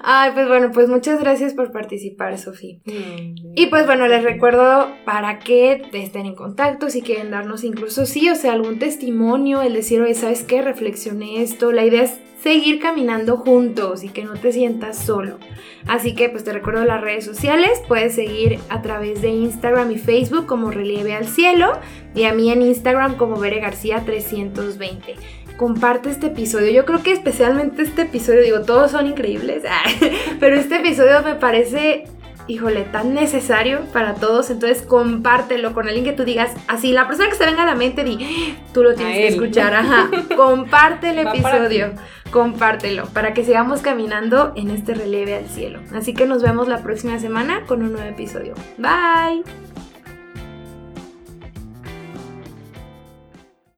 Speaker 1: Ay, pues bueno, pues muchas gracias por participar, Sofía. Mm, y pues bueno, les recuerdo para que estén en contacto, si quieren darnos incluso sí, o sea, algún testimonio, el decir, oye, ¿sabes qué? Reflexioné esto. La idea es seguir caminando juntos y que no te sientas solo. Así que pues te recuerdo las redes sociales, puedes seguir a través de Instagram y Facebook como Relieve al Cielo y a mí en Instagram como Bere García 320 comparte este episodio. Yo creo que especialmente este episodio, digo, todos son increíbles, pero este episodio me parece, híjole, tan necesario para todos. Entonces compártelo con alguien que tú digas, así, la persona que se venga a la mente, di, tú lo tienes que escuchar, ajá. Comparte el episodio compártelo para que sigamos caminando en este relieve al cielo. Así que nos vemos la próxima semana con un nuevo episodio. Bye.